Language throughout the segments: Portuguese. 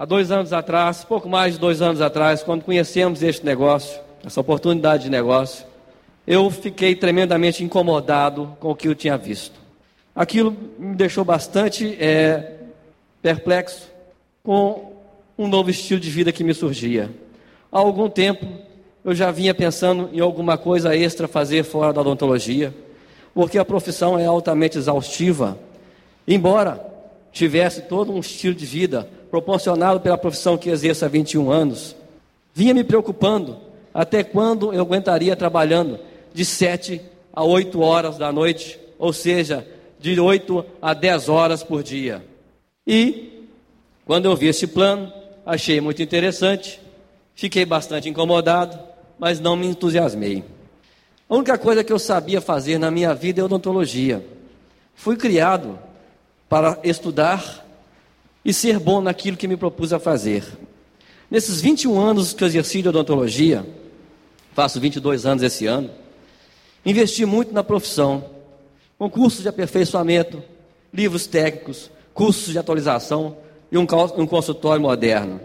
há dois anos atrás, pouco mais de dois anos atrás, quando conhecemos este negócio, essa oportunidade de negócio, eu fiquei tremendamente incomodado com o que eu tinha visto. Aquilo me deixou bastante é, perplexo com um novo estilo de vida que me surgia. Há algum tempo eu já vinha pensando em alguma coisa extra fazer fora da odontologia, porque a profissão é altamente exaustiva. Embora tivesse todo um estilo de vida proporcionado pela profissão que exerço há 21 anos, vinha me preocupando até quando eu aguentaria trabalhando de 7 a 8 horas da noite, ou seja, de 8 a 10 horas por dia. E, quando eu vi esse plano, achei muito interessante, fiquei bastante incomodado, mas não me entusiasmei. A única coisa que eu sabia fazer na minha vida é odontologia. Fui criado para estudar e ser bom naquilo que me propus a fazer. Nesses 21 anos que eu exerci de odontologia, faço 22 anos esse ano, investi muito na profissão, com cursos de aperfeiçoamento, livros técnicos, cursos de atualização e um, consultório moderno.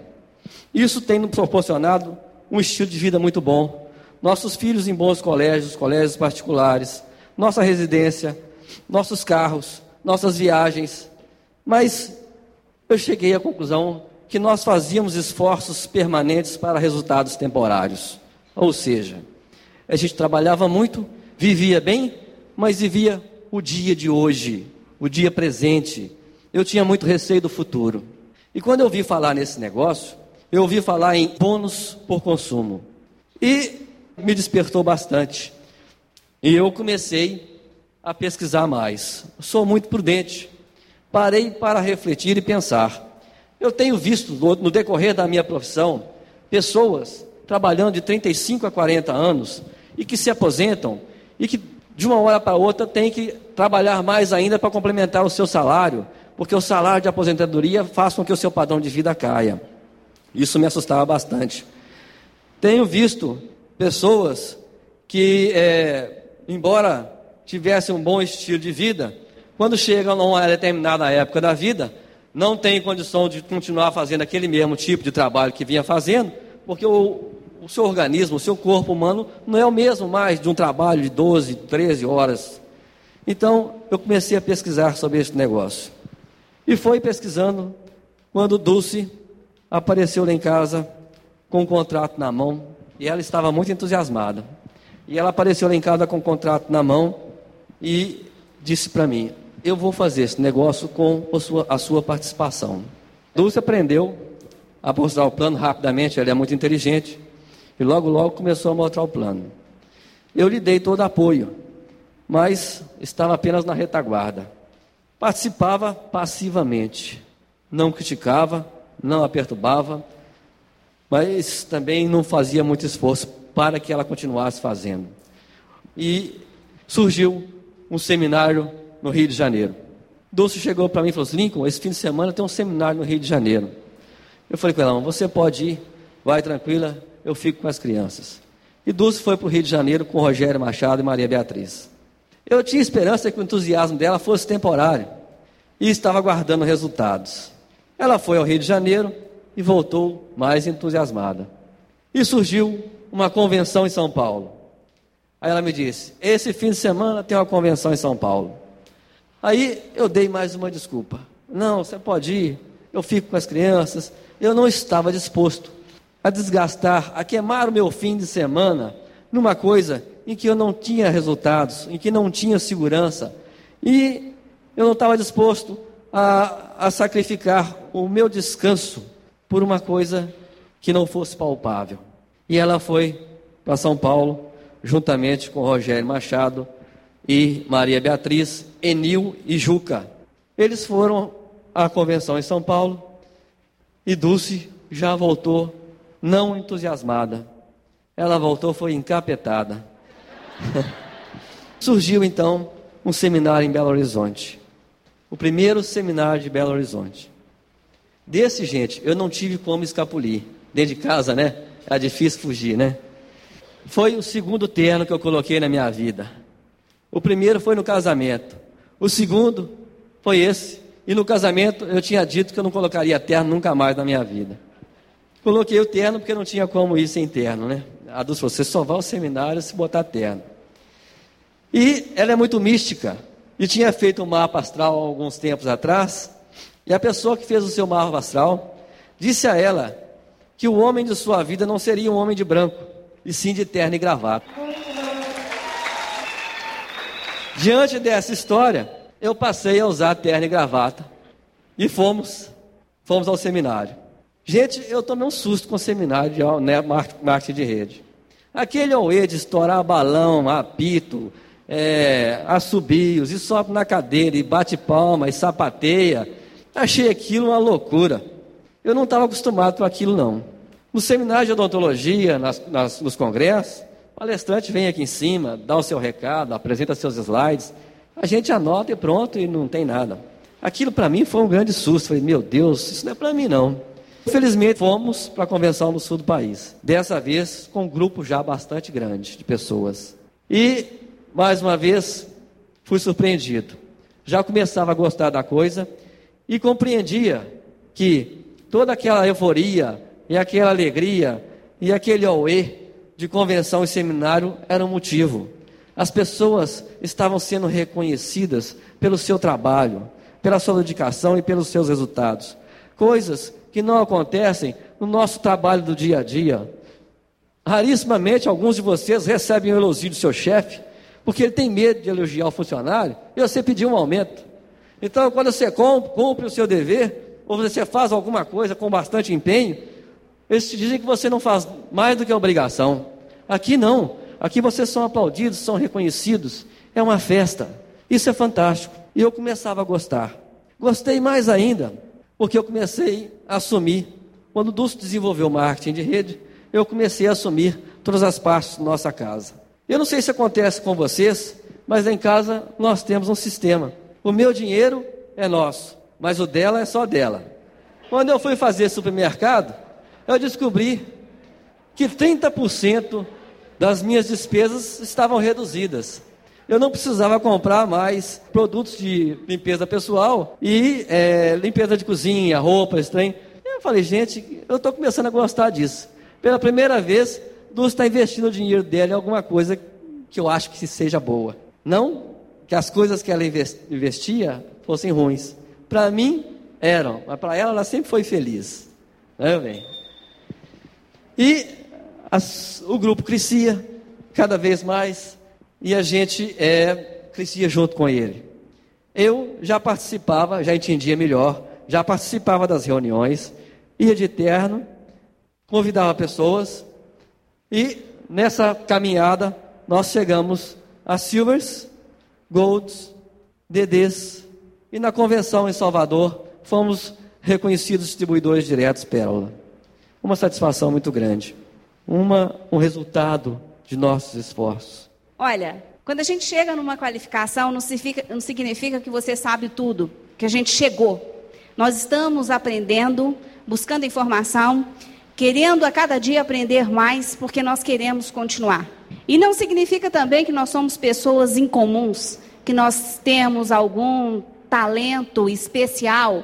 Isso tem nos proporcionado um estilo de vida muito bom. Nossos filhos em bons colégios, colégios particulares, nossa residência, nossos carros, nossas viagens. Mas eu cheguei à conclusão que nós fazíamos esforços permanentes para resultados temporários. Ou seja, a gente trabalhava muito, vivia bem, mas vivia o dia de hoje, o dia presente. Eu tinha muito receio do futuro. E quando eu ouvi falar nesse negócio, eu ouvi falar em bônus por consumo. E me despertou bastante. E eu comecei a pesquisar mais. Sou muito prudente. Parei para refletir e pensar. Eu tenho visto no decorrer da minha profissão pessoas trabalhando de 35 a 40 anos e que se aposentam e que de uma hora para outra tem que trabalhar mais ainda para complementar o seu salário, porque o salário de aposentadoria faz com que o seu padrão de vida caia. Isso me assustava bastante. Tenho visto pessoas que, é, embora tivessem um bom estilo de vida, quando chegam a uma determinada época da vida, não têm condição de continuar fazendo aquele mesmo tipo de trabalho que vinha fazendo, porque o, o seu organismo, o seu corpo humano não é o mesmo mais de um trabalho de 12, 13 horas. Então, eu comecei a pesquisar sobre esse negócio. E foi pesquisando quando Dulce apareceu lá em casa com um contrato na mão e ela estava muito entusiasmada. E ela apareceu lá em casa com o um contrato na mão e disse para mim: Eu vou fazer esse negócio com a sua, a sua participação. Dulce aprendeu a mostrar o plano rapidamente, ela é muito inteligente. E logo, logo começou a mostrar o plano. Eu lhe dei todo apoio, mas estava apenas na retaguarda. Participava passivamente, não criticava, não a perturbava, mas também não fazia muito esforço para que ela continuasse fazendo. E surgiu um seminário no Rio de Janeiro. Dulce chegou para mim e falou assim: Lincoln, esse fim de semana tem um seminário no Rio de Janeiro. Eu falei com ela: você pode ir, vai tranquila, eu fico com as crianças. E Dulce foi para o Rio de Janeiro com Rogério Machado e Maria Beatriz. Eu tinha esperança que o entusiasmo dela fosse temporário e estava aguardando resultados. Ela foi ao Rio de Janeiro e voltou mais entusiasmada. E surgiu uma convenção em São Paulo. Aí ela me disse: Esse fim de semana tem uma convenção em São Paulo. Aí eu dei mais uma desculpa. Não, você pode ir, eu fico com as crianças. Eu não estava disposto a desgastar, a queimar o meu fim de semana numa coisa em que eu não tinha resultados, em que não tinha segurança. E eu não estava disposto a, a sacrificar o meu descanso por uma coisa que não fosse palpável. E ela foi para São Paulo, juntamente com Rogério Machado e Maria Beatriz, Enil e Juca. Eles foram à convenção em São Paulo e Dulce já voltou não entusiasmada. Ela voltou, foi encapetada. Surgiu então um seminário em Belo Horizonte. O primeiro seminário de Belo Horizonte. Desse, gente, eu não tive como escapulir. Dentro de casa, né? É difícil fugir, né? Foi o segundo terno que eu coloquei na minha vida. O primeiro foi no casamento. O segundo foi esse E no casamento eu tinha dito que eu não colocaria terno nunca mais na minha vida. Coloquei o terno porque não tinha como ir sem terno, né? A Dulce falou, você só vai ao seminário se botar terno. E ela é muito mística. E tinha feito um mapa astral alguns tempos atrás. E a pessoa que fez o seu mapa astral disse a ela que o homem de sua vida não seria um homem de branco, e sim de terno e gravata. Diante dessa história, eu passei a usar terno e gravata. E fomos, fomos ao seminário. Gente, eu tomei um susto com o seminário de né, marketing de rede. Aquele auê de estourar balão, apito, é, assobios, e sobe na cadeira, e bate palma, e sapateia. Achei aquilo uma loucura. Eu não estava acostumado com aquilo, não. No seminário de odontologia, nas, nas, nos congressos, o palestrante vem aqui em cima, dá o seu recado, apresenta seus slides. A gente anota e pronto, e não tem nada. Aquilo para mim foi um grande susto. Falei, meu Deus, isso não é para mim não. Infelizmente, fomos para a convenção no sul do país. Dessa vez, com um grupo já bastante grande de pessoas. E, mais uma vez, fui surpreendido. Já começava a gostar da coisa e compreendia que toda aquela euforia e aquela alegria e aquele auê de convenção e seminário era um motivo. As pessoas estavam sendo reconhecidas pelo seu trabalho, pela sua dedicação e pelos seus resultados. Coisas que não acontecem no nosso trabalho do dia a dia. Rarissimamente, alguns de vocês recebem o elogio do seu chefe, porque ele tem medo de elogiar o funcionário e você pediu um aumento. Então, quando você cumpre o seu dever, ou você faz alguma coisa com bastante empenho, eles te dizem que você não faz mais do que a obrigação. Aqui não. Aqui vocês são aplaudidos, são reconhecidos. É uma festa. Isso é fantástico. E eu começava a gostar. Gostei mais ainda, porque eu comecei a assumir. Quando o Dulce desenvolveu marketing de rede, eu comecei a assumir todas as partes da nossa casa. Eu não sei se acontece com vocês, mas em casa nós temos um sistema. O meu dinheiro é nosso, mas o dela é só dela. Quando eu fui fazer supermercado, eu descobri que 30% das minhas despesas estavam reduzidas. Eu não precisava comprar mais produtos de limpeza pessoal e é, limpeza de cozinha, roupas, trem. Eu falei, gente, eu estou começando a gostar disso. Pela primeira vez, Dulce está investindo o dinheiro dela em alguma coisa que eu acho que seja boa. Não que as coisas que ela investia fossem ruins. Para mim, eram, mas para ela, ela sempre foi feliz. Né, bem? E as, o grupo crescia cada vez mais e a gente é, crescia junto com ele. Eu já participava, já entendia melhor, já participava das reuniões, ia de terno, convidava pessoas e nessa caminhada nós chegamos a Silvers, Golds, DDs e na convenção em Salvador fomos reconhecidos distribuidores diretos Pérola uma satisfação muito grande, uma, um resultado de nossos esforços. Olha, quando a gente chega numa qualificação, não significa, não significa que você sabe tudo, que a gente chegou. Nós estamos aprendendo, buscando informação, querendo a cada dia aprender mais, porque nós queremos continuar. E não significa também que nós somos pessoas incomuns, que nós temos algum talento especial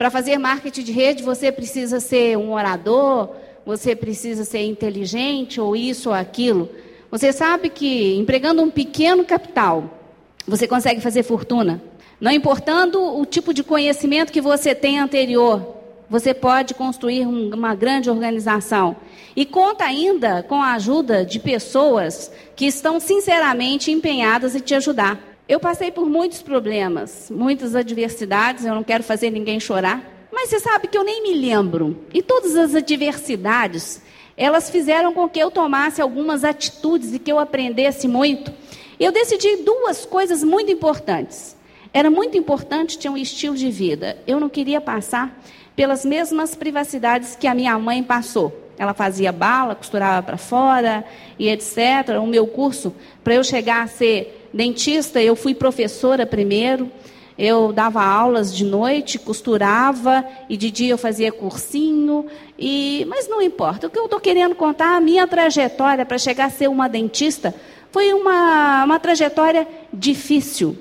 para fazer marketing de rede, você precisa ser um orador, você precisa ser inteligente, ou isso ou aquilo. Você sabe que empregando um pequeno capital, você consegue fazer fortuna. Não importando o tipo de conhecimento que você tem anterior, você pode construir uma grande organização. E conta ainda com a ajuda de pessoas que estão sinceramente empenhadas em te ajudar. Eu passei por muitos problemas, muitas adversidades, eu não quero fazer ninguém chorar, mas você sabe que eu nem me lembro. E todas as adversidades, elas fizeram com que eu tomasse algumas atitudes e que eu aprendesse muito. Eu decidi duas coisas muito importantes. Era muito importante ter um estilo de vida. Eu não queria passar pelas mesmas privacidades que a minha mãe passou. Ela fazia bala, costurava para fora e etc. O meu curso, para eu chegar a ser dentista, eu fui professora primeiro. Eu dava aulas de noite, costurava e de dia eu fazia cursinho. E mas não importa. O que eu estou querendo contar a minha trajetória para chegar a ser uma dentista foi uma, uma trajetória difícil.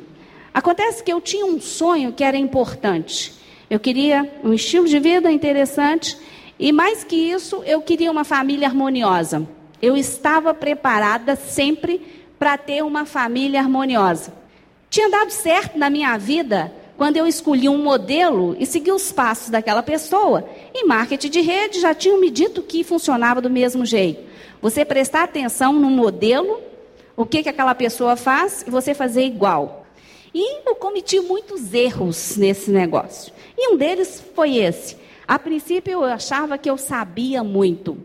Acontece que eu tinha um sonho que era importante. Eu queria um estilo de vida interessante e, mais que isso, eu queria uma família harmoniosa. Eu estava preparada sempre para ter uma família harmoniosa. Tinha dado certo na minha vida quando eu escolhi um modelo e segui os passos daquela pessoa. Em marketing de rede já tinham me dito que funcionava do mesmo jeito. Você prestar atenção no modelo, o que, que aquela pessoa faz e você fazer igual. E eu cometi muitos erros nesse negócio. E um deles foi esse. A princípio eu achava que eu sabia muito.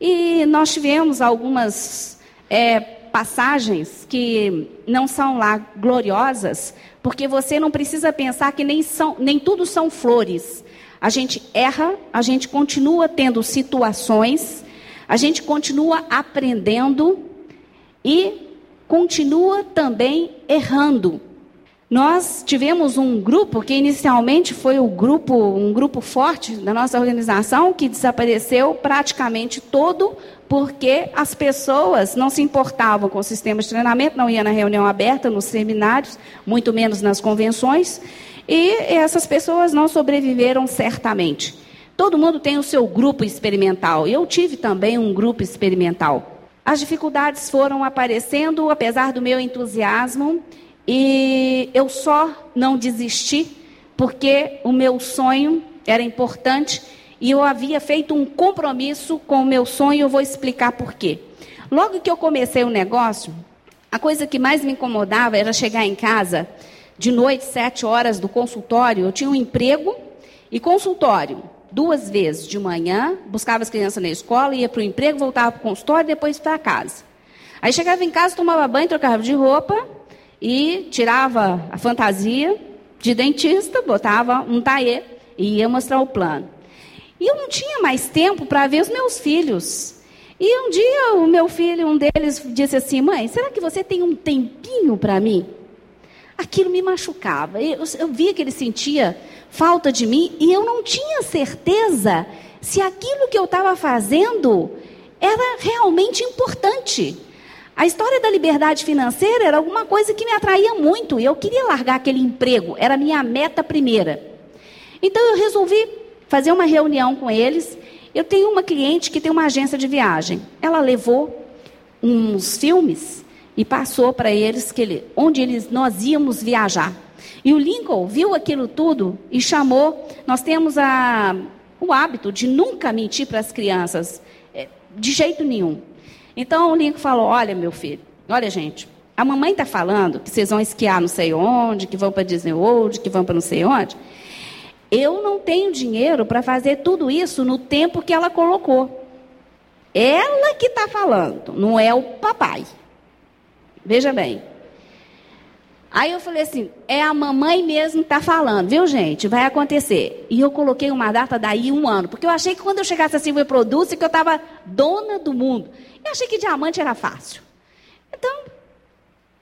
E nós tivemos algumas é, passagens que não são lá gloriosas, porque você não precisa pensar que nem, são, nem tudo são flores. A gente erra, a gente continua tendo situações, a gente continua aprendendo e continua também errando. Nós tivemos um grupo que inicialmente foi o grupo, um grupo forte da nossa organização que desapareceu praticamente todo porque as pessoas não se importavam com o sistema de treinamento, não iam na reunião aberta, nos seminários, muito menos nas convenções, e essas pessoas não sobreviveram certamente. Todo mundo tem o seu grupo experimental. Eu tive também um grupo experimental. As dificuldades foram aparecendo, apesar do meu entusiasmo, e eu só não desisti porque o meu sonho era importante e eu havia feito um compromisso com o meu sonho, eu vou explicar por quê. Logo que eu comecei o negócio, a coisa que mais me incomodava era chegar em casa de noite, sete horas do consultório. Eu tinha um emprego e consultório duas vezes de manhã, buscava as crianças na escola, ia para o emprego, voltava para o consultório e depois para casa. Aí chegava em casa, tomava banho, trocava de roupa e tirava a fantasia de dentista, botava um taê e ia mostrar o plano. E eu não tinha mais tempo para ver os meus filhos. E um dia o meu filho, um deles, disse assim: Mãe, será que você tem um tempinho para mim? Aquilo me machucava. Eu, eu via que ele sentia falta de mim e eu não tinha certeza se aquilo que eu estava fazendo era realmente importante. A história da liberdade financeira era alguma coisa que me atraía muito e eu queria largar aquele emprego, era a minha meta primeira. Então eu resolvi fazer uma reunião com eles. Eu tenho uma cliente que tem uma agência de viagem. Ela levou uns filmes e passou para eles que ele, onde eles nós íamos viajar. E o Lincoln viu aquilo tudo e chamou. Nós temos a, o hábito de nunca mentir para as crianças, é, de jeito nenhum. Então o Lincoln falou: Olha, meu filho, olha, gente, a mamãe está falando que vocês vão esquiar não sei onde, que vão para Disney World, que vão para não sei onde. Eu não tenho dinheiro para fazer tudo isso no tempo que ela colocou. Ela que está falando, não é o papai. Veja bem. Aí eu falei assim: é a mamãe mesmo que está falando, viu, gente? Vai acontecer. E eu coloquei uma data daí um ano, porque eu achei que quando eu chegasse assim, eu produzir, que eu estava dona do mundo. Eu achei que diamante era fácil. Então,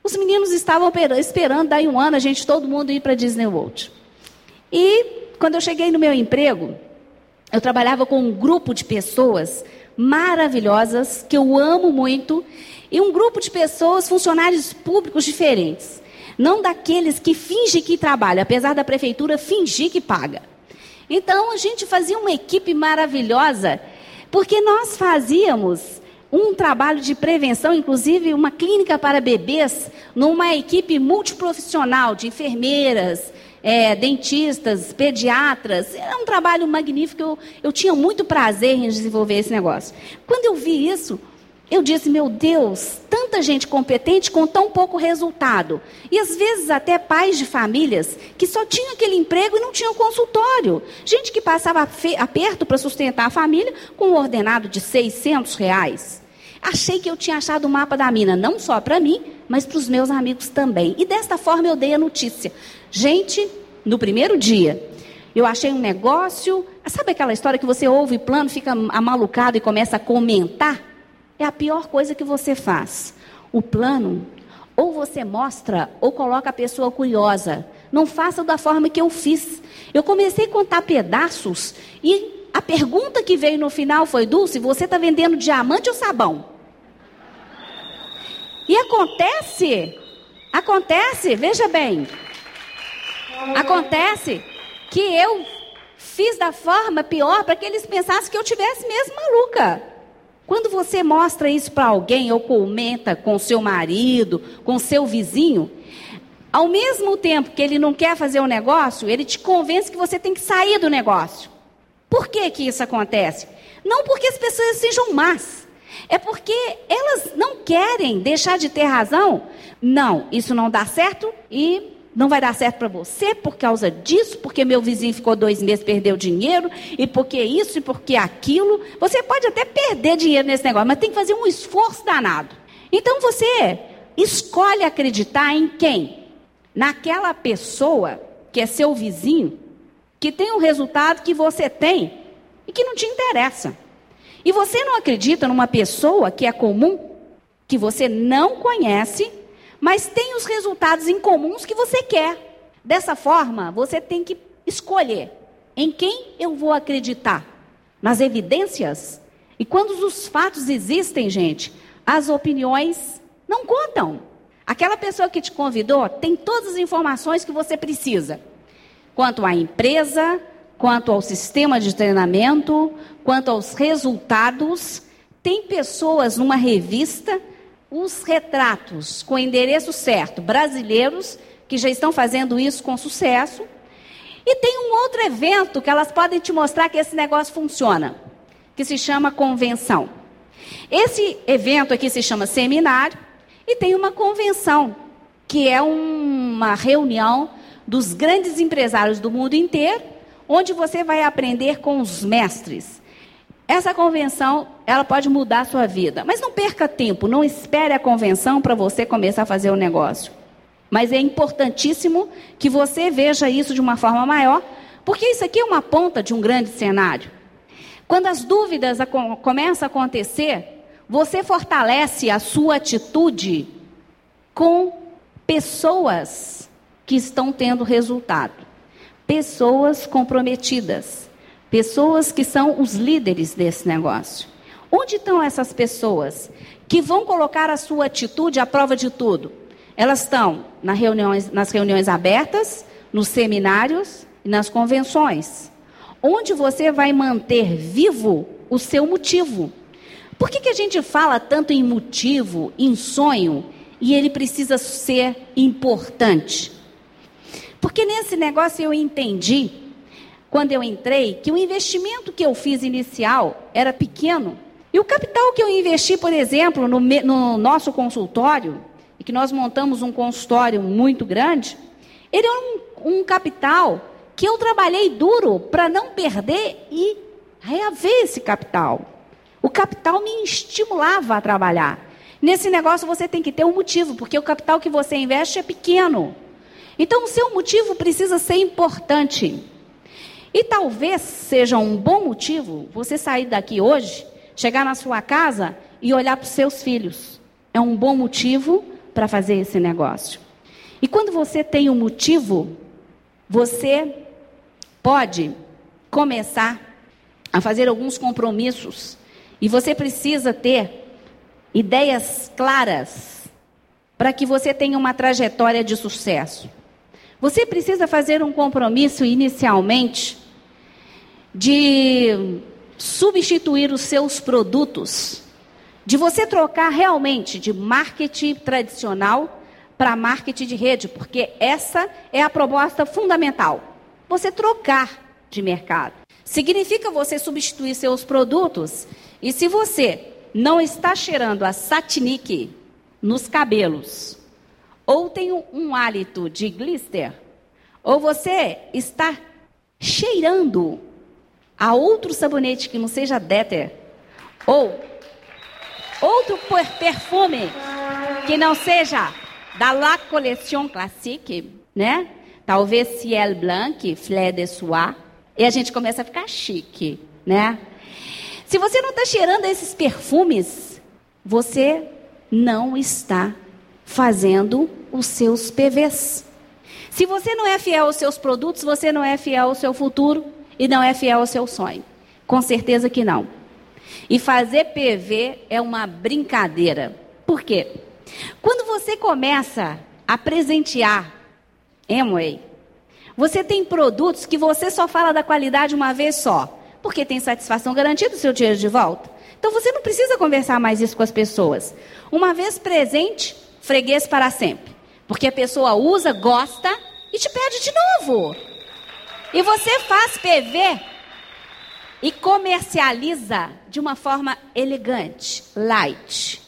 os meninos estavam esperando daí um ano a gente, todo mundo, ir para Disney World. E quando eu cheguei no meu emprego, eu trabalhava com um grupo de pessoas maravilhosas, que eu amo muito, e um grupo de pessoas, funcionários públicos diferentes. Não daqueles que fingem que trabalham, apesar da prefeitura fingir que paga. Então a gente fazia uma equipe maravilhosa, porque nós fazíamos um trabalho de prevenção, inclusive uma clínica para bebês, numa equipe multiprofissional de enfermeiras, é, dentistas, pediatras. Era um trabalho magnífico. Eu, eu tinha muito prazer em desenvolver esse negócio. Quando eu vi isso, eu disse, meu Deus, tanta gente competente com tão pouco resultado. E às vezes até pais de famílias que só tinham aquele emprego e não tinham consultório. Gente que passava aperto para sustentar a família com um ordenado de 600 reais. Achei que eu tinha achado o mapa da mina, não só para mim, mas para os meus amigos também. E desta forma eu dei a notícia. Gente, no primeiro dia, eu achei um negócio. Sabe aquela história que você ouve plano, fica amalucado e começa a comentar? É a pior coisa que você faz. O plano, ou você mostra, ou coloca a pessoa curiosa. Não faça da forma que eu fiz. Eu comecei a contar pedaços e a pergunta que veio no final foi: Dulce, você está vendendo diamante ou sabão? E acontece Acontece, veja bem. Acontece que eu fiz da forma pior para que eles pensassem que eu tivesse mesmo maluca. Quando você mostra isso para alguém ou comenta com seu marido, com seu vizinho, ao mesmo tempo que ele não quer fazer o um negócio, ele te convence que você tem que sair do negócio. Por que, que isso acontece? Não porque as pessoas sejam más, é porque elas não querem deixar de ter razão. Não, isso não dá certo e não vai dar certo para você por causa disso, porque meu vizinho ficou dois meses, perdeu dinheiro, e porque isso, e porque aquilo. Você pode até perder dinheiro nesse negócio, mas tem que fazer um esforço danado. Então você escolhe acreditar em quem? Naquela pessoa que é seu vizinho, que tem o resultado que você tem e que não te interessa. E você não acredita numa pessoa que é comum, que você não conhece, mas tem os resultados incomuns que você quer. Dessa forma, você tem que escolher em quem eu vou acreditar. Nas evidências? E quando os fatos existem, gente, as opiniões não contam. Aquela pessoa que te convidou tem todas as informações que você precisa. Quanto à empresa, quanto ao sistema de treinamento, quanto aos resultados. Tem pessoas numa revista os retratos com endereço certo, brasileiros, que já estão fazendo isso com sucesso. E tem um outro evento que elas podem te mostrar que esse negócio funciona, que se chama convenção. Esse evento aqui se chama seminário e tem uma convenção, que é uma reunião dos grandes empresários do mundo inteiro, onde você vai aprender com os mestres. Essa convenção, ela pode mudar a sua vida. Mas não perca tempo, não espere a convenção para você começar a fazer o negócio. Mas é importantíssimo que você veja isso de uma forma maior, porque isso aqui é uma ponta de um grande cenário. Quando as dúvidas começam a acontecer, você fortalece a sua atitude com pessoas que estão tendo resultado, pessoas comprometidas. Pessoas que são os líderes desse negócio. Onde estão essas pessoas que vão colocar a sua atitude à prova de tudo? Elas estão nas reuniões, nas reuniões abertas, nos seminários e nas convenções. Onde você vai manter vivo o seu motivo. Por que, que a gente fala tanto em motivo, em sonho, e ele precisa ser importante? Porque nesse negócio eu entendi quando eu entrei, que o investimento que eu fiz inicial era pequeno. E o capital que eu investi, por exemplo, no, no nosso consultório, e que nós montamos um consultório muito grande, ele é um, um capital que eu trabalhei duro para não perder e reaver esse capital. O capital me estimulava a trabalhar. Nesse negócio você tem que ter um motivo, porque o capital que você investe é pequeno. Então o seu motivo precisa ser importante. E talvez seja um bom motivo você sair daqui hoje, chegar na sua casa e olhar para os seus filhos. É um bom motivo para fazer esse negócio. E quando você tem um motivo, você pode começar a fazer alguns compromissos. E você precisa ter ideias claras para que você tenha uma trajetória de sucesso. Você precisa fazer um compromisso inicialmente de substituir os seus produtos, de você trocar realmente de marketing tradicional para marketing de rede, porque essa é a proposta fundamental. Você trocar de mercado. Significa você substituir seus produtos. E se você não está cheirando a satinique nos cabelos, ou tem um hálito de glister, ou você está cheirando a outro sabonete que não seja Deter, ou outro perfume que não seja da La Collection Classique, né? Talvez Ciel Blanc, Fleur de Soie, e a gente começa a ficar chique, né? Se você não está cheirando esses perfumes, você não está fazendo os seus PVs. Se você não é fiel aos seus produtos, você não é fiel ao seu futuro e não é fiel ao seu sonho? Com certeza que não. E fazer PV é uma brincadeira. Por quê? Quando você começa a presentear. Amway. Você tem produtos que você só fala da qualidade uma vez só, porque tem satisfação garantida do seu dinheiro de volta. Então você não precisa conversar mais isso com as pessoas. Uma vez presente, freguês para sempre. Porque a pessoa usa, gosta e te pede de novo. E você faz PV e comercializa de uma forma elegante, light.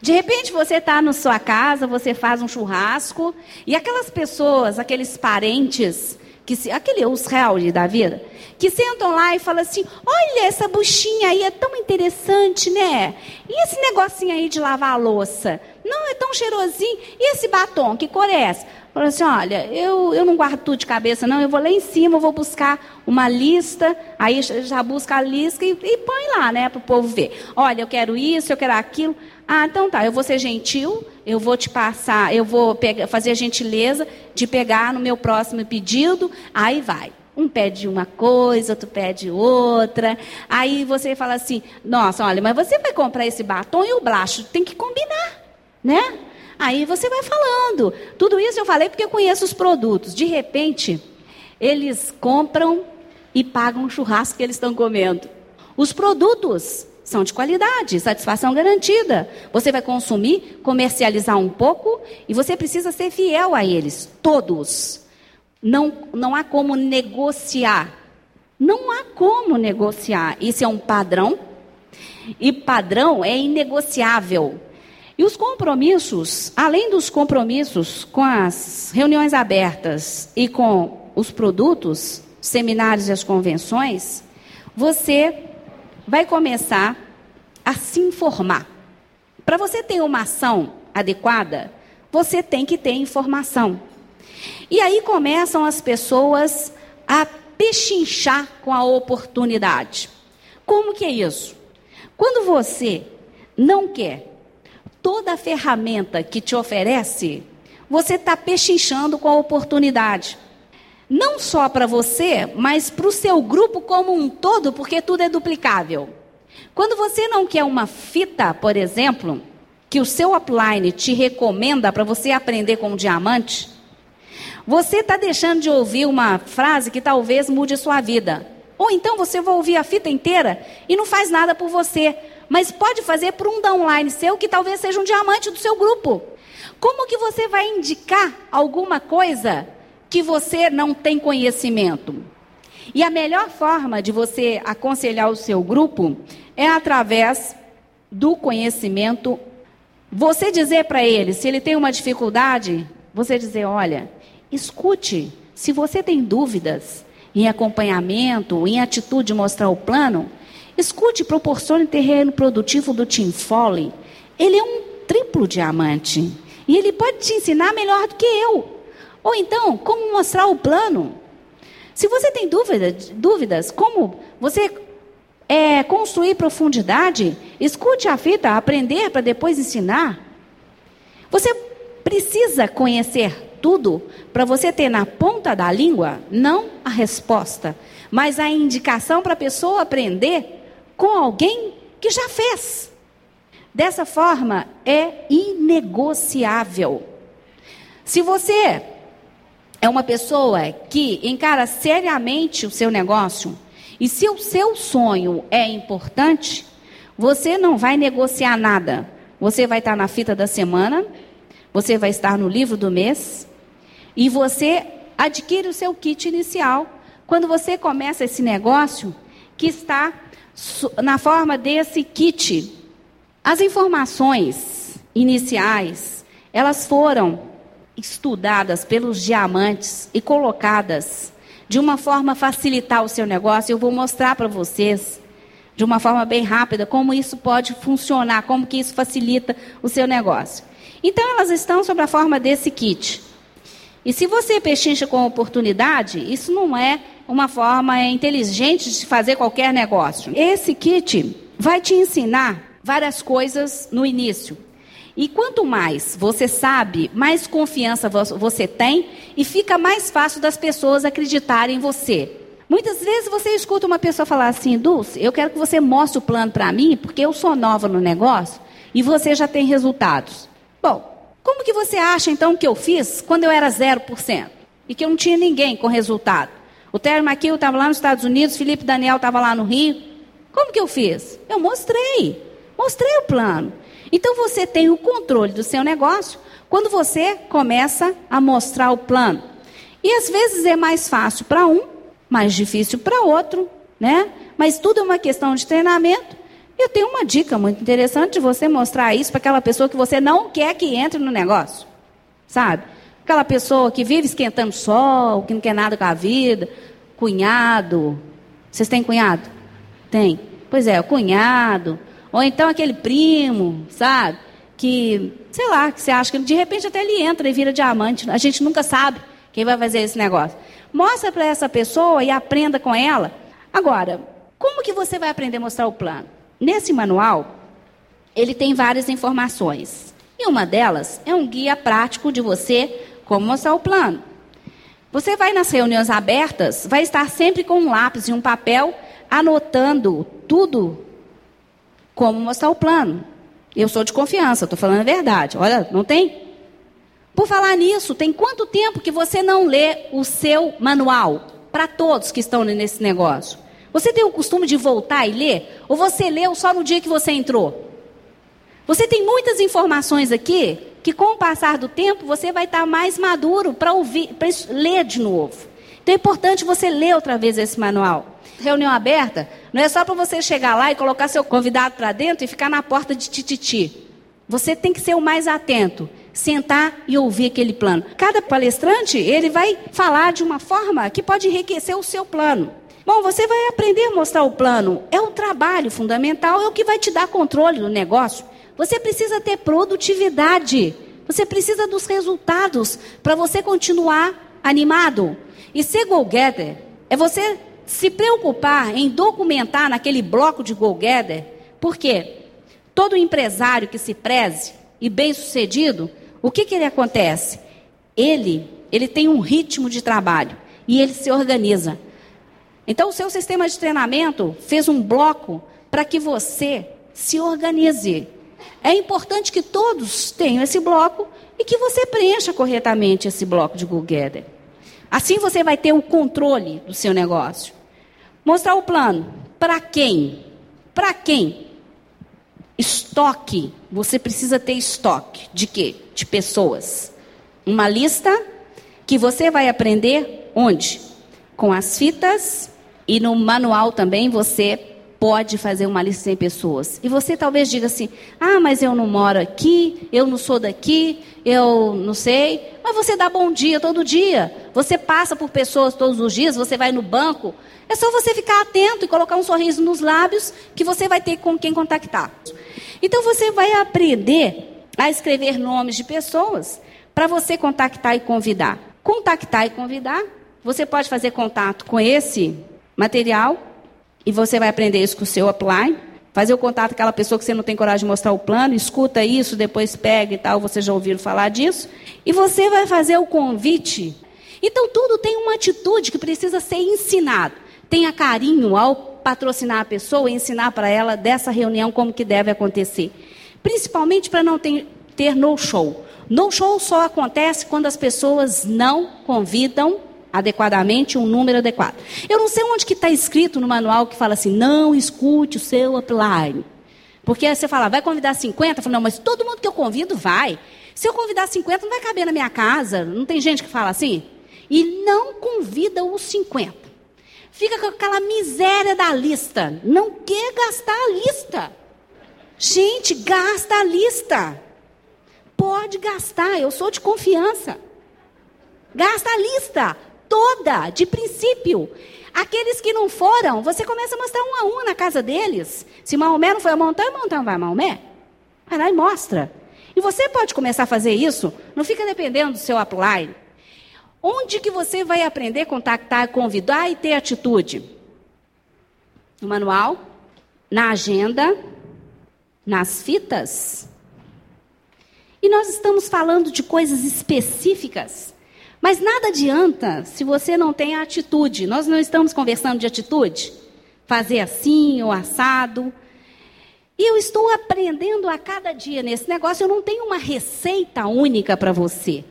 De repente você está na sua casa, você faz um churrasco e aquelas pessoas, aqueles parentes, que se, aquele os da vida, que sentam lá e falam assim: olha, essa buchinha aí é tão interessante, né? E esse negocinho aí de lavar a louça? Não, é tão cheirosinho. E esse batom, que cor é essa? Falou assim: olha, eu, eu não guardo tudo de cabeça, não. Eu vou lá em cima, eu vou buscar uma lista. Aí já busca a lista e, e põe lá, né, para o povo ver. Olha, eu quero isso, eu quero aquilo. Ah, então tá, eu vou ser gentil, eu vou te passar, eu vou pegar, fazer a gentileza de pegar no meu próximo pedido, aí vai. Um pede uma coisa, outro pede outra. Aí você fala assim: nossa, olha, mas você vai comprar esse batom e o blacho tem que combinar, né? Aí você vai falando. Tudo isso eu falei porque eu conheço os produtos. De repente, eles compram e pagam o churrasco que eles estão comendo. Os produtos são de qualidade, satisfação garantida. Você vai consumir, comercializar um pouco e você precisa ser fiel a eles, todos. Não, não há como negociar. Não há como negociar. Isso é um padrão. E padrão é inegociável. E os compromissos, além dos compromissos com as reuniões abertas e com os produtos, seminários e as convenções, você vai começar a se informar. Para você ter uma ação adequada, você tem que ter informação. E aí começam as pessoas a pechinchar com a oportunidade. Como que é isso? Quando você não quer toda a ferramenta que te oferece, você está pechinchando com a oportunidade. Não só para você, mas para o seu grupo como um todo, porque tudo é duplicável. Quando você não quer uma fita, por exemplo, que o seu upline te recomenda para você aprender com um diamante, você está deixando de ouvir uma frase que talvez mude a sua vida. Ou então você vai ouvir a fita inteira e não faz nada por você, mas pode fazer por um downline seu que talvez seja um diamante do seu grupo. Como que você vai indicar alguma coisa que você não tem conhecimento. E a melhor forma de você aconselhar o seu grupo é através do conhecimento. Você dizer para ele, se ele tem uma dificuldade, você dizer: olha, escute. Se você tem dúvidas em acompanhamento, em atitude de mostrar o plano, escute, proporcione terreno produtivo do Tim Foley. Ele é um triplo diamante. E ele pode te ensinar melhor do que eu. Ou então, como mostrar o plano? Se você tem dúvida, dúvidas, como você é, construir profundidade, escute a fita, aprender para depois ensinar. Você precisa conhecer tudo para você ter na ponta da língua não a resposta, mas a indicação para a pessoa aprender com alguém que já fez. Dessa forma, é inegociável. Se você é uma pessoa que encara seriamente o seu negócio e se o seu sonho é importante, você não vai negociar nada. Você vai estar na fita da semana, você vai estar no livro do mês e você adquire o seu kit inicial quando você começa esse negócio que está na forma desse kit. As informações iniciais, elas foram estudadas pelos diamantes e colocadas de uma forma facilitar o seu negócio. Eu vou mostrar para vocês de uma forma bem rápida como isso pode funcionar, como que isso facilita o seu negócio. Então elas estão sob a forma desse kit. E se você pechincha com oportunidade, isso não é uma forma inteligente de fazer qualquer negócio. Esse kit vai te ensinar várias coisas no início. E quanto mais você sabe, mais confiança você tem e fica mais fácil das pessoas acreditarem em você. Muitas vezes você escuta uma pessoa falar assim, Dulce, eu quero que você mostre o plano para mim, porque eu sou nova no negócio e você já tem resultados. Bom, Como que você acha então que eu fiz quando eu era 0% e que eu não tinha ninguém com resultado? O Terry McKill estava lá nos Estados Unidos, Felipe Daniel estava lá no Rio. Como que eu fiz? Eu mostrei. Mostrei o plano. Então você tem o controle do seu negócio quando você começa a mostrar o plano. E às vezes é mais fácil para um, mais difícil para outro, né? Mas tudo é uma questão de treinamento. Eu tenho uma dica muito interessante de você mostrar isso para aquela pessoa que você não quer que entre no negócio. Sabe? Aquela pessoa que vive esquentando sol, que não quer nada com a vida, cunhado. Vocês têm cunhado? Tem. Pois é, o cunhado, ou então aquele primo, sabe? Que, sei lá, que você acha que de repente até ele entra e vira diamante. A gente nunca sabe quem vai fazer esse negócio. Mostra para essa pessoa e aprenda com ela. Agora, como que você vai aprender a mostrar o plano? Nesse manual, ele tem várias informações. E uma delas é um guia prático de você como mostrar o plano. Você vai nas reuniões abertas, vai estar sempre com um lápis e um papel anotando tudo como mostrar o plano. Eu sou de confiança, estou falando a verdade. Olha, não tem? Por falar nisso, tem quanto tempo que você não lê o seu manual? Para todos que estão nesse negócio. Você tem o costume de voltar e ler? Ou você leu só no dia que você entrou? Você tem muitas informações aqui que, com o passar do tempo, você vai estar mais maduro para ouvir, para ler de novo. Então é importante você ler outra vez esse manual reunião aberta, não é só para você chegar lá e colocar seu convidado para dentro e ficar na porta de tititi. Você tem que ser o mais atento, sentar e ouvir aquele plano. Cada palestrante, ele vai falar de uma forma que pode enriquecer o seu plano. Bom, você vai aprender a mostrar o plano. É o trabalho fundamental, é o que vai te dar controle do negócio. Você precisa ter produtividade. Você precisa dos resultados para você continuar animado. E ser go-getter é você se preocupar em documentar naquele bloco de go-gather, porque todo empresário que se preze e bem-sucedido, o que, que ele acontece? Ele, ele tem um ritmo de trabalho e ele se organiza. Então, o seu sistema de treinamento fez um bloco para que você se organize. É importante que todos tenham esse bloco e que você preencha corretamente esse bloco de Google. Assim você vai ter o controle do seu negócio. Mostrar o plano. Para quem? Para quem? Estoque. Você precisa ter estoque. De quê? De pessoas. Uma lista que você vai aprender onde? Com as fitas e no manual também você pode fazer uma lista de pessoas. E você talvez diga assim: ah, mas eu não moro aqui, eu não sou daqui, eu não sei. Mas você dá bom dia todo dia. Você passa por pessoas todos os dias, você vai no banco. É só você ficar atento e colocar um sorriso nos lábios que você vai ter com quem contactar. Então você vai aprender a escrever nomes de pessoas para você contactar e convidar. Contactar e convidar, você pode fazer contato com esse material e você vai aprender isso com o seu apply. Fazer o contato com aquela pessoa que você não tem coragem de mostrar o plano, escuta isso, depois pega e tal, vocês já ouviram falar disso. E você vai fazer o convite. Então tudo tem uma atitude que precisa ser ensinado. Tenha carinho ao patrocinar a pessoa e ensinar para ela dessa reunião como que deve acontecer. Principalmente para não ter, ter no show. No show só acontece quando as pessoas não convidam adequadamente um número adequado. Eu não sei onde que está escrito no manual que fala assim, não escute o seu upline. Porque você fala, vai convidar 50? Eu falo, não, mas todo mundo que eu convido vai. Se eu convidar 50, não vai caber na minha casa. Não tem gente que fala assim? E não convida os 50. Fica com aquela miséria da lista. Não quer gastar a lista. Gente, gasta a lista. Pode gastar, eu sou de confiança. Gasta a lista toda, de princípio. Aqueles que não foram, você começa a mostrar um a um na casa deles. Se Maomé não foi a montanha, montanha vai a Maomé. Vai lá e mostra. E você pode começar a fazer isso, não fica dependendo do seu upline. Onde que você vai aprender a contactar, convidar e ter atitude? No manual, na agenda, nas fitas. E nós estamos falando de coisas específicas mas nada adianta se você não tem a atitude. Nós não estamos conversando de atitude. Fazer assim ou assado. E eu estou aprendendo a cada dia nesse negócio, eu não tenho uma receita única para você.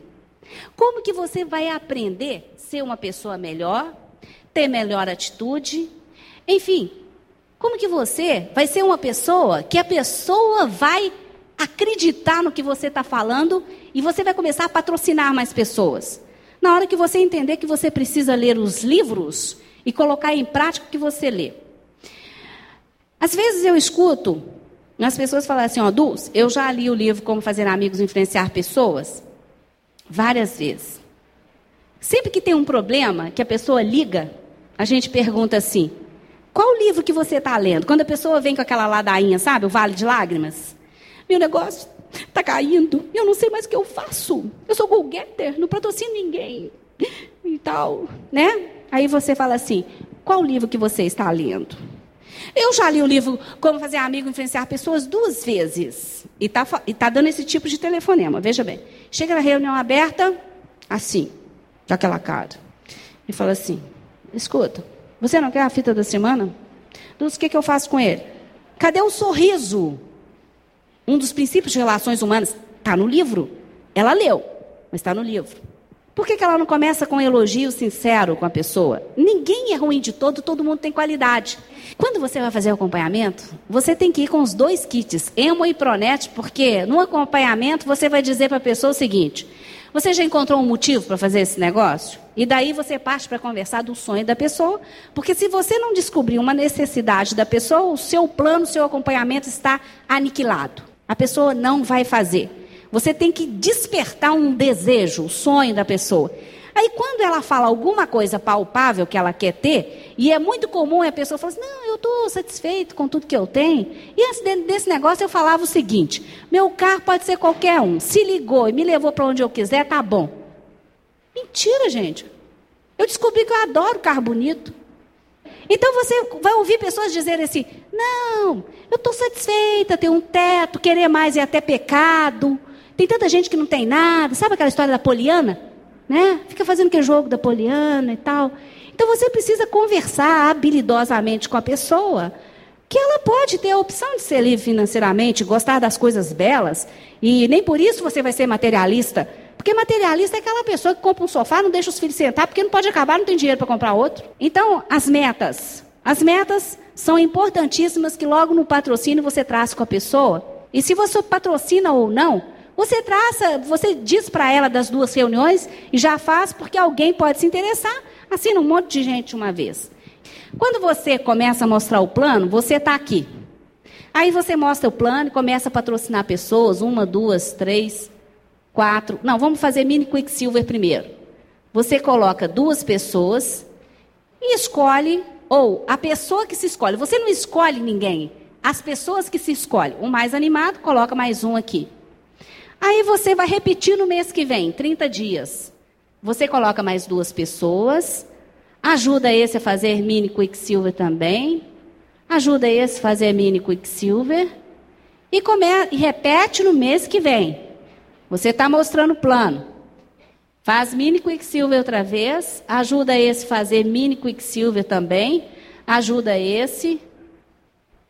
Como que você vai aprender a ser uma pessoa melhor, ter melhor atitude? Enfim, como que você vai ser uma pessoa que a pessoa vai acreditar no que você está falando e você vai começar a patrocinar mais pessoas? Na hora que você entender que você precisa ler os livros e colocar em prática o que você lê. Às vezes eu escuto as pessoas falam assim, ó, Dulce, eu já li o livro Como Fazer Amigos e Influenciar Pessoas várias vezes. Sempre que tem um problema, que a pessoa liga, a gente pergunta assim, qual livro que você está lendo? Quando a pessoa vem com aquela ladainha, sabe, o Vale de Lágrimas. Meu negócio está caindo, eu não sei mais o que eu faço. Eu sou go-getter, não patrocino ninguém e tal, né? Aí você fala assim, qual livro que você está lendo? Eu já li o livro Como Fazer Amigo Influenciar Pessoas duas vezes. E está tá dando esse tipo de telefonema. Veja bem. Chega na reunião aberta, assim, com aquela cara. E fala assim: escuta, você não quer a fita da semana? Dos que, que eu faço com ele? Cadê o sorriso? Um dos princípios de relações humanas está no livro. Ela leu, mas está no livro. Por que, que ela não começa com um elogio sincero com a pessoa? Ninguém é ruim de todo, todo mundo tem qualidade. Quando você vai fazer o acompanhamento, você tem que ir com os dois kits, Emo e Pronet, porque no acompanhamento você vai dizer para a pessoa o seguinte: você já encontrou um motivo para fazer esse negócio? E daí você parte para conversar do sonho da pessoa, porque se você não descobrir uma necessidade da pessoa, o seu plano, o seu acompanhamento está aniquilado. A pessoa não vai fazer. Você tem que despertar um desejo, o um sonho da pessoa. Aí quando ela fala alguma coisa palpável que ela quer ter, e é muito comum a pessoa falar assim, não, eu estou satisfeito com tudo que eu tenho. E antes desse negócio eu falava o seguinte, meu carro pode ser qualquer um, se ligou e me levou para onde eu quiser, tá bom. Mentira, gente. Eu descobri que eu adoro carro bonito. Então você vai ouvir pessoas dizerem assim, não, eu estou satisfeita, ter um teto, querer mais é até pecado. Tem tanta gente que não tem nada. Sabe aquela história da Poliana? Né? Fica fazendo aquele jogo da Poliana e tal. Então você precisa conversar habilidosamente com a pessoa, que ela pode ter a opção de ser livre financeiramente, gostar das coisas belas, e nem por isso você vai ser materialista. Porque materialista é aquela pessoa que compra um sofá, não deixa os filhos sentar, porque não pode acabar, não tem dinheiro para comprar outro. Então, as metas. As metas são importantíssimas que logo no patrocínio você traz com a pessoa. E se você patrocina ou não, você traça, você diz para ela das duas reuniões e já faz porque alguém pode se interessar. Assina um monte de gente uma vez. Quando você começa a mostrar o plano, você está aqui. Aí você mostra o plano e começa a patrocinar pessoas, uma, duas, três, quatro. Não, vamos fazer mini Quicksilver primeiro. Você coloca duas pessoas e escolhe, ou a pessoa que se escolhe. Você não escolhe ninguém. As pessoas que se escolhem. O mais animado, coloca mais um aqui. Aí você vai repetir no mês que vem, 30 dias. Você coloca mais duas pessoas, ajuda esse a fazer mini Quicksilver também, ajuda esse a fazer mini Quicksilver e, come, e repete no mês que vem. Você está mostrando o plano. Faz mini Quicksilver outra vez, ajuda esse a fazer mini Quicksilver também, ajuda esse,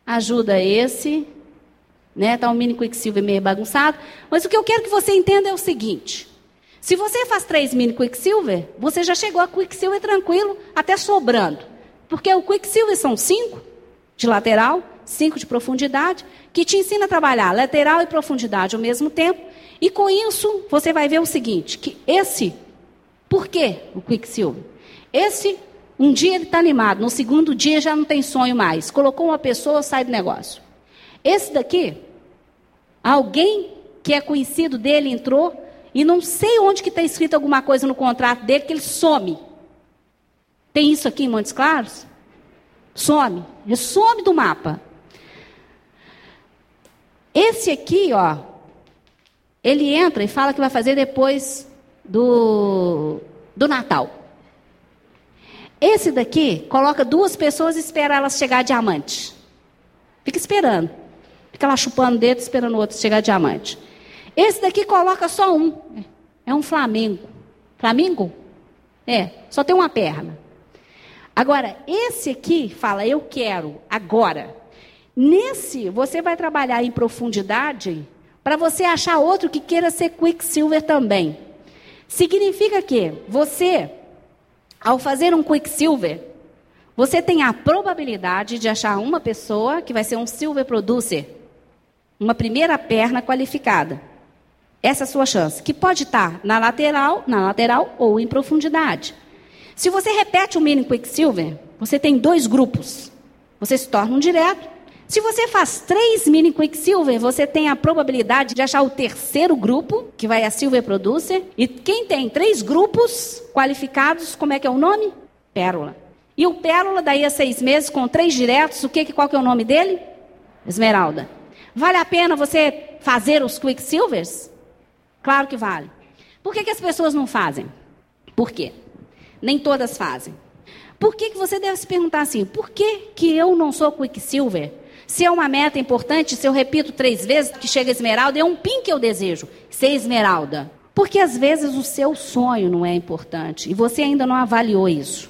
ajuda esse, né? Tá um mini Quicksilver meio bagunçado. Mas o que eu quero que você entenda é o seguinte: se você faz três mini Quicksilver, você já chegou a Quicksilver tranquilo, até sobrando. Porque o Quicksilver são cinco de lateral, cinco de profundidade, que te ensina a trabalhar lateral e profundidade ao mesmo tempo. E com isso, você vai ver o seguinte: que esse, por que o Quicksilver? Esse, um dia ele está animado, no segundo dia já não tem sonho mais. Colocou uma pessoa, sai do negócio. Esse daqui, alguém que é conhecido dele entrou e não sei onde que está escrito alguma coisa no contrato dele que ele some. Tem isso aqui em Montes Claros? Some. Ele some do mapa. Esse aqui, ó, ele entra e fala que vai fazer depois do, do Natal. Esse daqui coloca duas pessoas e espera elas chegar a diamante. Fica esperando. Fica lá chupando o dedo, esperando o outro chegar diamante. Esse daqui coloca só um. É um Flamengo. Flamengo? É, só tem uma perna. Agora, esse aqui fala, eu quero, agora. Nesse, você vai trabalhar em profundidade para você achar outro que queira ser Quicksilver também. Significa que você, ao fazer um Quicksilver, você tem a probabilidade de achar uma pessoa que vai ser um Silver Producer, uma primeira perna qualificada. Essa é a sua chance, que pode estar na lateral, na lateral ou em profundidade. Se você repete o mini Quicksilver, você tem dois grupos. Você se torna um direto. Se você faz três mini Quicksilver, você tem a probabilidade de achar o terceiro grupo, que vai a Silver Producer. E quem tem três grupos qualificados, como é que é o nome? Pérola. E o Pérola, daí a seis meses, com três diretos, o que, qual que é o nome dele? Esmeralda. Vale a pena você fazer os Quicksilvers? Claro que vale. Por que, que as pessoas não fazem? Por quê? Nem todas fazem. Por que, que você deve se perguntar assim? Por que, que eu não sou Quicksilver? Se é uma meta importante, se eu repito três vezes que chega esmeralda, é um pin que eu desejo, ser esmeralda. Porque às vezes o seu sonho não é importante e você ainda não avaliou isso.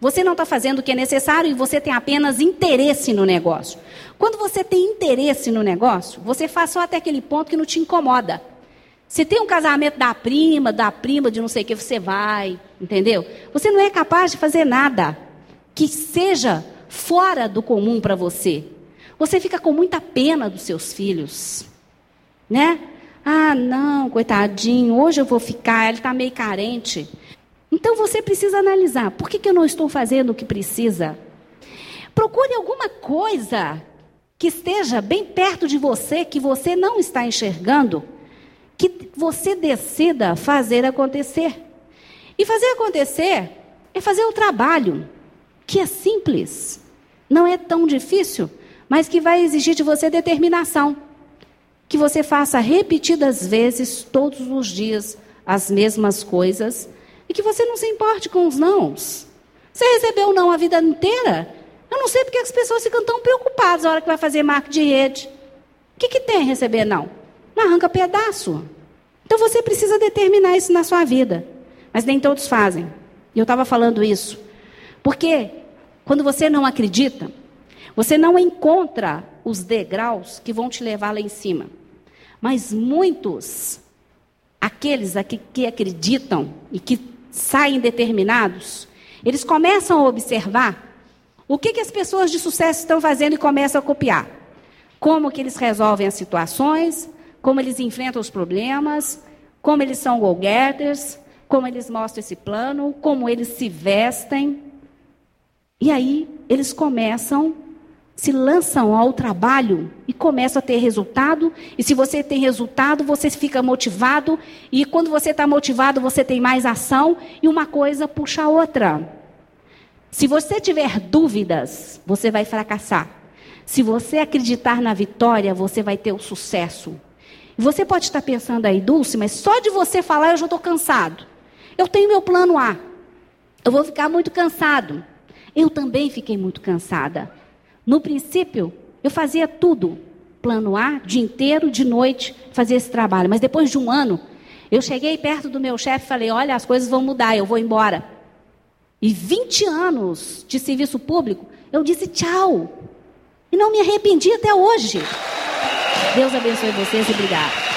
Você não está fazendo o que é necessário e você tem apenas interesse no negócio. Quando você tem interesse no negócio, você faz só até aquele ponto que não te incomoda. Se tem um casamento da prima, da prima de não sei o que, você vai, entendeu? Você não é capaz de fazer nada que seja fora do comum para você. Você fica com muita pena dos seus filhos, né? Ah, não, coitadinho, hoje eu vou ficar, ele está meio carente. Então você precisa analisar: por que, que eu não estou fazendo o que precisa? Procure alguma coisa que esteja bem perto de você, que você não está enxergando que você decida fazer acontecer. E fazer acontecer é fazer o trabalho, que é simples, não é tão difícil, mas que vai exigir de você determinação. Que você faça repetidas vezes, todos os dias, as mesmas coisas, e que você não se importe com os nãos. Você recebeu não a vida inteira? Eu não sei porque as pessoas ficam tão preocupadas na hora que vai fazer marca de rede. O que, que tem receber não? Não arranca pedaço. Então você precisa determinar isso na sua vida. Mas nem todos fazem. E eu estava falando isso. Porque quando você não acredita, você não encontra os degraus que vão te levar lá em cima. Mas muitos, aqueles aqui que acreditam e que saem determinados, eles começam a observar o que, que as pessoas de sucesso estão fazendo e começam a copiar. Como que eles resolvem as situações, como eles enfrentam os problemas, como eles são go-getters, como eles mostram esse plano, como eles se vestem. E aí eles começam, se lançam ao trabalho e começam a ter resultado. E se você tem resultado, você fica motivado. E quando você está motivado, você tem mais ação. E uma coisa puxa a outra. Se você tiver dúvidas, você vai fracassar. Se você acreditar na vitória, você vai ter o sucesso. Você pode estar pensando aí, Dulce, mas só de você falar eu já estou cansado. Eu tenho meu plano A. Eu vou ficar muito cansado. Eu também fiquei muito cansada. No princípio, eu fazia tudo. Plano A, dia inteiro, de noite, fazia esse trabalho. Mas depois de um ano, eu cheguei perto do meu chefe e falei: olha, as coisas vão mudar, eu vou embora. E 20 anos de serviço público, eu disse tchau. E não me arrependi até hoje. Deus abençoe vocês e obrigado.